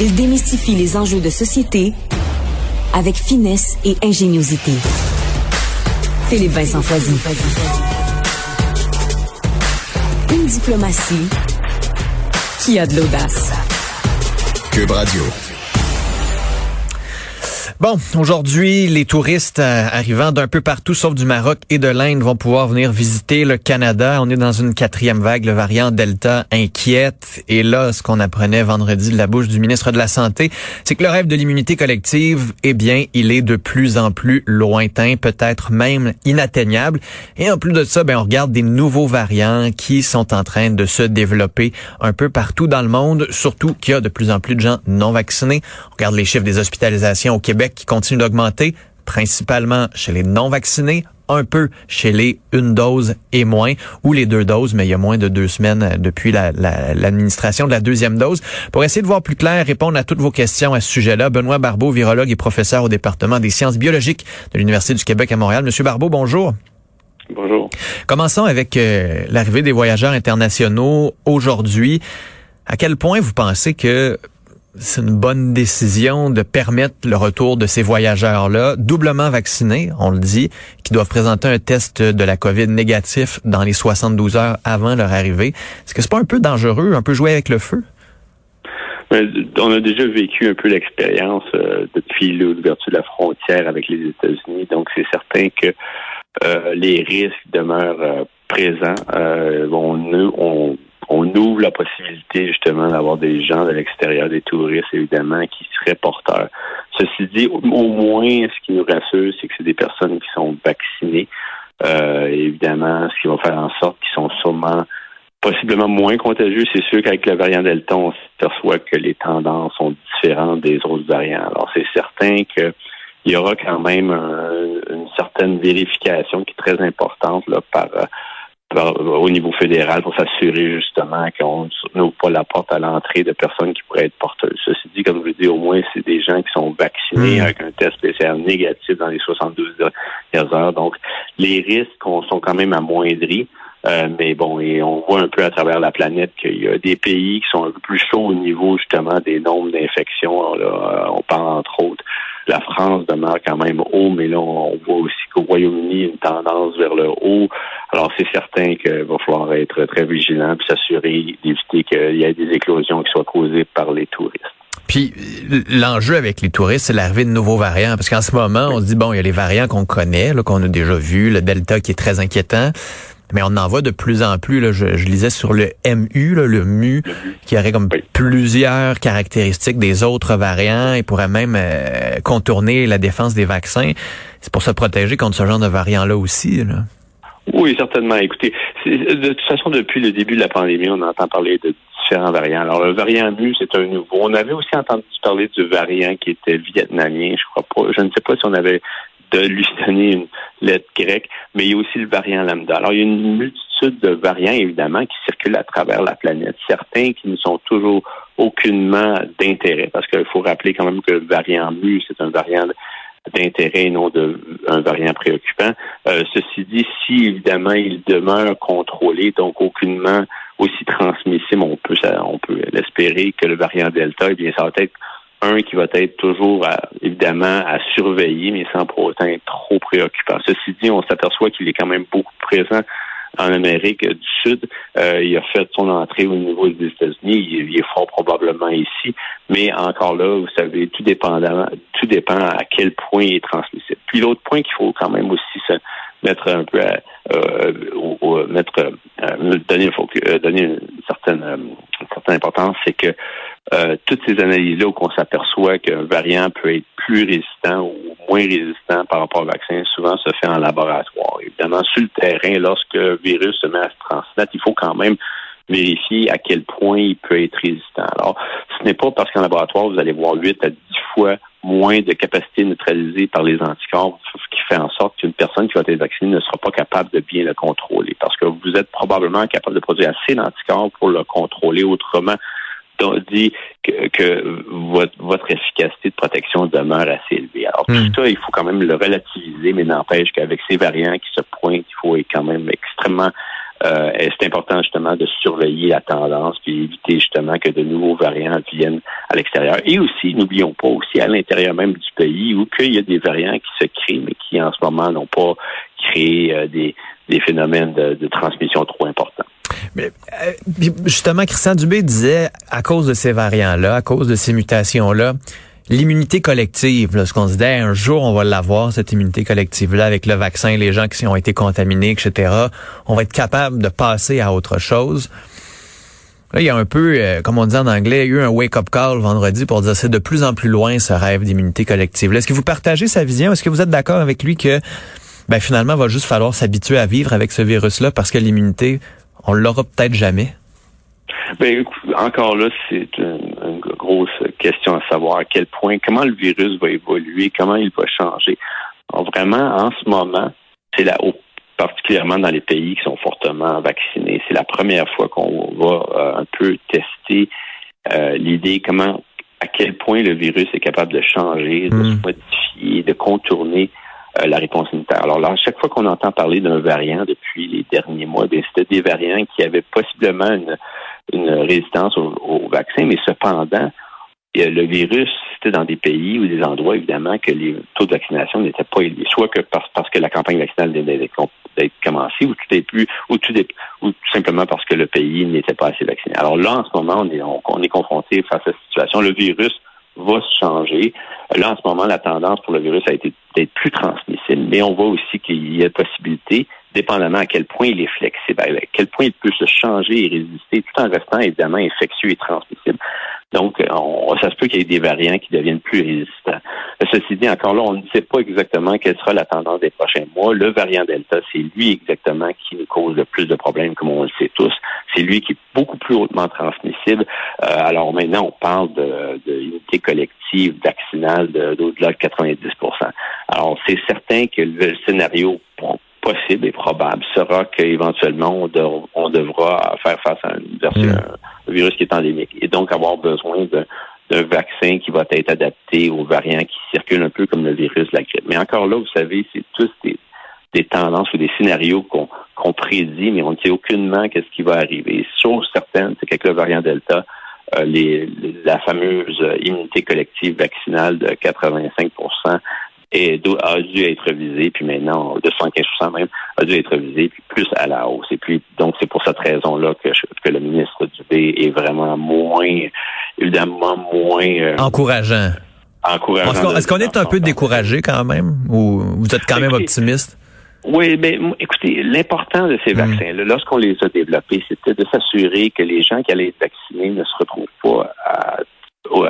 Il démystifie les enjeux de société avec finesse et ingéniosité. Philippe Vincent Foisy. Une diplomatie qui a de l'audace. Cube Radio. Bon, aujourd'hui, les touristes euh, arrivant d'un peu partout, sauf du Maroc et de l'Inde, vont pouvoir venir visiter le Canada. On est dans une quatrième vague. Le variant Delta inquiète. Et là, ce qu'on apprenait vendredi de la bouche du ministre de la Santé, c'est que le rêve de l'immunité collective, eh bien, il est de plus en plus lointain, peut-être même inatteignable. Et en plus de ça, ben, on regarde des nouveaux variants qui sont en train de se développer un peu partout dans le monde, surtout qu'il y a de plus en plus de gens non vaccinés. On regarde les chiffres des hospitalisations au Québec qui continue d'augmenter, principalement chez les non-vaccinés, un peu chez les une dose et moins, ou les deux doses, mais il y a moins de deux semaines euh, depuis l'administration de la deuxième dose. Pour essayer de voir plus clair, répondre à toutes vos questions à ce sujet-là, Benoît Barbeau, virologue et professeur au département des sciences biologiques de l'Université du Québec à Montréal. Monsieur Barbeau, bonjour. Bonjour. Commençons avec euh, l'arrivée des voyageurs internationaux aujourd'hui. À quel point vous pensez que c'est une bonne décision de permettre le retour de ces voyageurs-là, doublement vaccinés, on le dit, qui doivent présenter un test de la COVID négatif dans les 72 heures avant leur arrivée. Est-ce que c'est pas un peu dangereux, un peu jouer avec le feu? On a déjà vécu un peu l'expérience euh, depuis l'ouverture de la frontière avec les États-Unis, donc c'est certain que euh, les risques demeurent euh, présents. on, on on ouvre la possibilité justement d'avoir des gens de l'extérieur, des touristes évidemment, qui seraient porteurs. Ceci dit, au moins, ce qui nous rassure, c'est que c'est des personnes qui sont vaccinées. Euh, évidemment, ce qui va faire en sorte qu'ils sont sûrement possiblement moins contagieux. C'est sûr qu'avec le variant Delta, on s'aperçoit que les tendances sont différentes des autres variants. Alors, c'est certain qu'il y aura quand même une certaine vérification qui est très importante là, par au niveau fédéral pour s'assurer justement qu'on n'ouvre pas la porte à l'entrée de personnes qui pourraient être porteuses. Ceci dit, comme je vous dis, au moins, c'est des gens qui sont vaccinés hmm. avec un test PCR négatif dans les 72 dernières heures. Donc, les risques sont quand même amoindris. Euh, mais bon, et on voit un peu à travers la planète qu'il y a des pays qui sont un peu plus chauds au niveau justement des nombres d'infections. On parle entre autres la France demeure quand même haut, mais là, on voit aussi qu'au Royaume-Uni, une tendance vers le haut. Alors, c'est certain qu'il va falloir être très vigilant et s'assurer d'éviter qu'il y ait des éclosions qui soient causées par les touristes. Puis l'enjeu avec les touristes, c'est l'arrivée de nouveaux variants. Parce qu'en ce moment, on se dit, bon, il y a les variants qu'on connaît, qu'on a déjà vus, le Delta qui est très inquiétant. Mais on en voit de plus en plus. Là, je, lisais sur le MU, le MU, qui aurait comme plusieurs caractéristiques des autres variants et pourrait même euh, contourner la défense des vaccins. C'est pour se protéger contre ce genre de variant-là aussi. Oui, certainement. Écoutez, de toute façon, depuis le début de la pandémie, on entend parler de différents variants. Alors, le variant MU, c'est un nouveau. On avait aussi entendu parler du variant qui était vietnamien, je crois pas. Je ne sais pas si on avait de lui donner une lettre grecque, mais il y a aussi le variant lambda. Alors, il y a une multitude de variants, évidemment, qui circulent à travers la planète. Certains qui ne sont toujours aucunement d'intérêt, parce qu'il faut rappeler quand même que le variant mu, c'est un variant d'intérêt et non un variant préoccupant. Euh, ceci dit, si évidemment il demeure contrôlé, donc aucunement aussi transmissible, on peut on peut l'espérer que le variant Delta, eh bien, ça va être un qui va être toujours évidemment à surveiller, mais sans pour autant être trop préoccupant. Ceci dit, on s'aperçoit qu'il est quand même beaucoup présent en Amérique du Sud. Euh, il a fait son entrée au niveau des États-Unis. Il, est fort probablement ici. Mais encore là, vous savez, tout dépendant, tout dépend à quel point il est transmissible. Puis l'autre point qu'il faut quand même aussi se mettre un peu à, euh, mettre euh, donner, euh, donner une certaine, une certaine importance, c'est que euh, toutes ces analyses-là où on s'aperçoit qu'un variant peut être plus résistant ou moins résistant par rapport au vaccin, souvent se fait en laboratoire. Évidemment, sur le terrain, lorsque le virus se met à se transmettre, il faut quand même vérifier à quel point il peut être résistant. Alors, ce n'est pas parce qu'en laboratoire, vous allez voir 8 à 10 fois moins de capacité neutralisée par les anticorps, ce qui fait en sorte qu'une personne qui va être vaccinée ne sera pas capable de bien le contrôler. Parce que vous êtes probablement capable de produire assez d'anticorps pour le contrôler autrement dit que, votre, efficacité de protection demeure assez élevée. Alors, tout hmm. ça, il faut quand même le relativiser, mais n'empêche qu'avec ces variants qui se pointent, il faut être quand même extrêmement euh, c'est important justement de surveiller la tendance puis éviter justement que de nouveaux variants viennent à l'extérieur. Et aussi, n'oublions pas aussi à l'intérieur même du pays où qu'il y a des variants qui se créent mais qui en ce moment n'ont pas créé euh, des, des phénomènes de, de transmission trop importants. Mais, euh, justement, Christian Dubé disait, à cause de ces variants-là, à cause de ces mutations-là, l'immunité collective, là, ce qu'on se disait, un jour, on va l'avoir, cette immunité collective-là, avec le vaccin, les gens qui ont été contaminés, etc. On va être capable de passer à autre chose. Là, il y a un peu, euh, comme on dit en anglais, il y a eu un wake-up call vendredi pour dire c'est de plus en plus loin ce rêve d'immunité collective. Est-ce que vous partagez sa vision? Est-ce que vous êtes d'accord avec lui que ben, finalement, il va juste falloir s'habituer à vivre avec ce virus-là parce que l'immunité, on l'aura peut-être jamais? Ben, encore là, c'est une, grosse question à savoir à quel point, comment le virus va évoluer, comment il va changer. vraiment, en ce moment, c'est là particulièrement dans les pays qui sont fortement vaccinés, c'est la première fois qu'on va euh, un peu tester euh, l'idée comment, à quel point le virus est capable de changer, de hmm. se modifier, de contourner euh, la réponse immunitaire. Alors là, à chaque fois qu'on entend parler d'un variant depuis les derniers mois, c'était des variants qui avaient possiblement une, résistance au, vaccin, mais cependant, le virus, c'était dans des pays ou des endroits, évidemment, que les taux de vaccination n'étaient pas élevés. Soit que parce, parce que la campagne vaccinale d'être commencée, ou tout est plus, ou tout, ou tout simplement parce que le pays n'était pas assez vacciné. Alors là, en ce moment, on est confronté face à cette situation. Le virus va se changer. Là, en ce moment, la tendance pour le virus a été d'être plus transmissible, mais on voit aussi qu'il y a possibilité, dépendamment à quel point il est flexible, à quel point il peut se changer et résister, tout en restant évidemment infectieux et transmissible. Donc, on, ça se peut qu'il y ait des variants qui deviennent plus résistants. Ceci dit, encore là, on ne sait pas exactement quelle sera la tendance des prochains mois. Le variant Delta, c'est lui exactement qui nous cause le plus de problèmes, comme on le sait tous. C'est lui qui est beaucoup plus hautement transmissible. Euh, alors maintenant, on parle de, de collective vaccinale d'au-delà de, 90% Alors, c'est certain que le scénario possible et probable sera qu'éventuellement, on, on, devra faire face à une version, mm. un virus qui est endémique et donc avoir besoin d'un vaccin qui va être adapté aux variants qui circulent un peu comme le virus de la grippe. Mais encore là, vous savez, c'est tous des, des tendances ou des scénarios qu'on prédit, mais on ne sait aucunement qu'est-ce qui va arriver. Chose certaine, c'est qu'avec le variant Delta, euh, les, la fameuse immunité collective vaccinale de 85 et a dû être visé, puis maintenant, de 115 même, a dû être visé, puis plus à la hausse. Et puis, donc, c'est pour cette raison-là que, que le ministre Dubé est vraiment moins, évidemment, moins... Euh, encourageant. Encourageant. Est-ce qu'on est, un peu découragé quand même, ou vous êtes quand même optimiste? Oui, mais écoutez, l'important de ces hmm. vaccins, lorsqu'on les a développés, c'était de s'assurer que les gens qui allaient être vaccinés ne se retrouvent pas à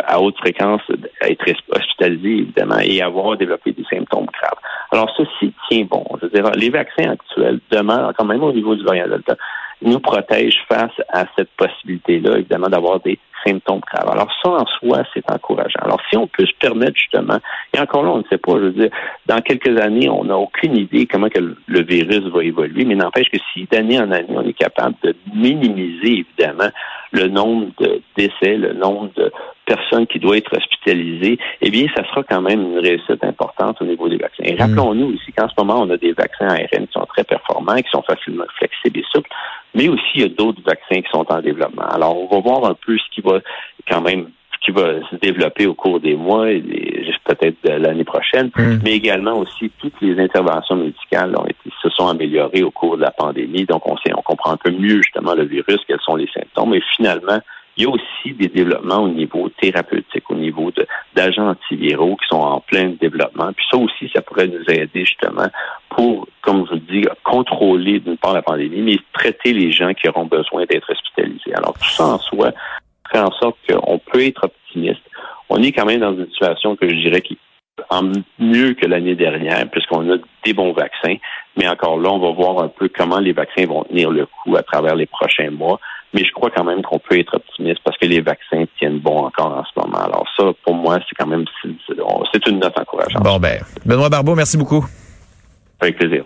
à haute fréquence être hospitalisé, évidemment, et avoir développé des symptômes graves. Alors, ceci tient bon. Je veux dire, les vaccins actuels demeurent quand même au niveau du variant Delta, nous protègent face à cette possibilité-là, évidemment, d'avoir des Alors, ça, en soi, c'est encourageant. Alors, si on peut se permettre, justement, et encore là, on ne sait pas, je veux dire, dans quelques années, on n'a aucune idée comment que le virus va évoluer, mais n'empêche que si d'année en année, on est capable de minimiser, évidemment, le nombre de décès, le nombre de personne qui doit être hospitalisée, eh bien, ça sera quand même une réussite importante au niveau des vaccins. Et mm. rappelons-nous aussi qu'en ce moment, on a des vaccins ARN qui sont très performants, qui sont facilement flexibles et souples, mais aussi il y a d'autres vaccins qui sont en développement. Alors, on va voir un peu ce qui va quand même qui va se développer au cours des mois et peut-être de l'année prochaine, mm. mais également aussi toutes les interventions médicales ont été, se sont améliorées au cours de la pandémie. Donc, on sait, on comprend un peu mieux justement le virus, quels sont les symptômes, et finalement, il y a aussi des développements au niveau thérapeutique, au niveau d'agents antiviraux qui sont en plein développement. Puis ça aussi, ça pourrait nous aider justement pour, comme je vous dis, contrôler d'une part la pandémie, mais traiter les gens qui auront besoin d'être hospitalisés. Alors tout ça en soi fait en sorte qu'on peut être optimiste. On est quand même dans une situation que je dirais qui en mieux que l'année dernière, puisqu'on a des bons vaccins. Mais encore là, on va voir un peu comment les vaccins vont tenir le coup à travers les prochains mois. Mais je crois quand même qu'on peut être optimiste parce que les vaccins tiennent bon encore en ce moment. Alors ça, pour moi, c'est quand même c'est une note encourageante. Bon ben, Benoît Barbeau, merci beaucoup. Avec plaisir.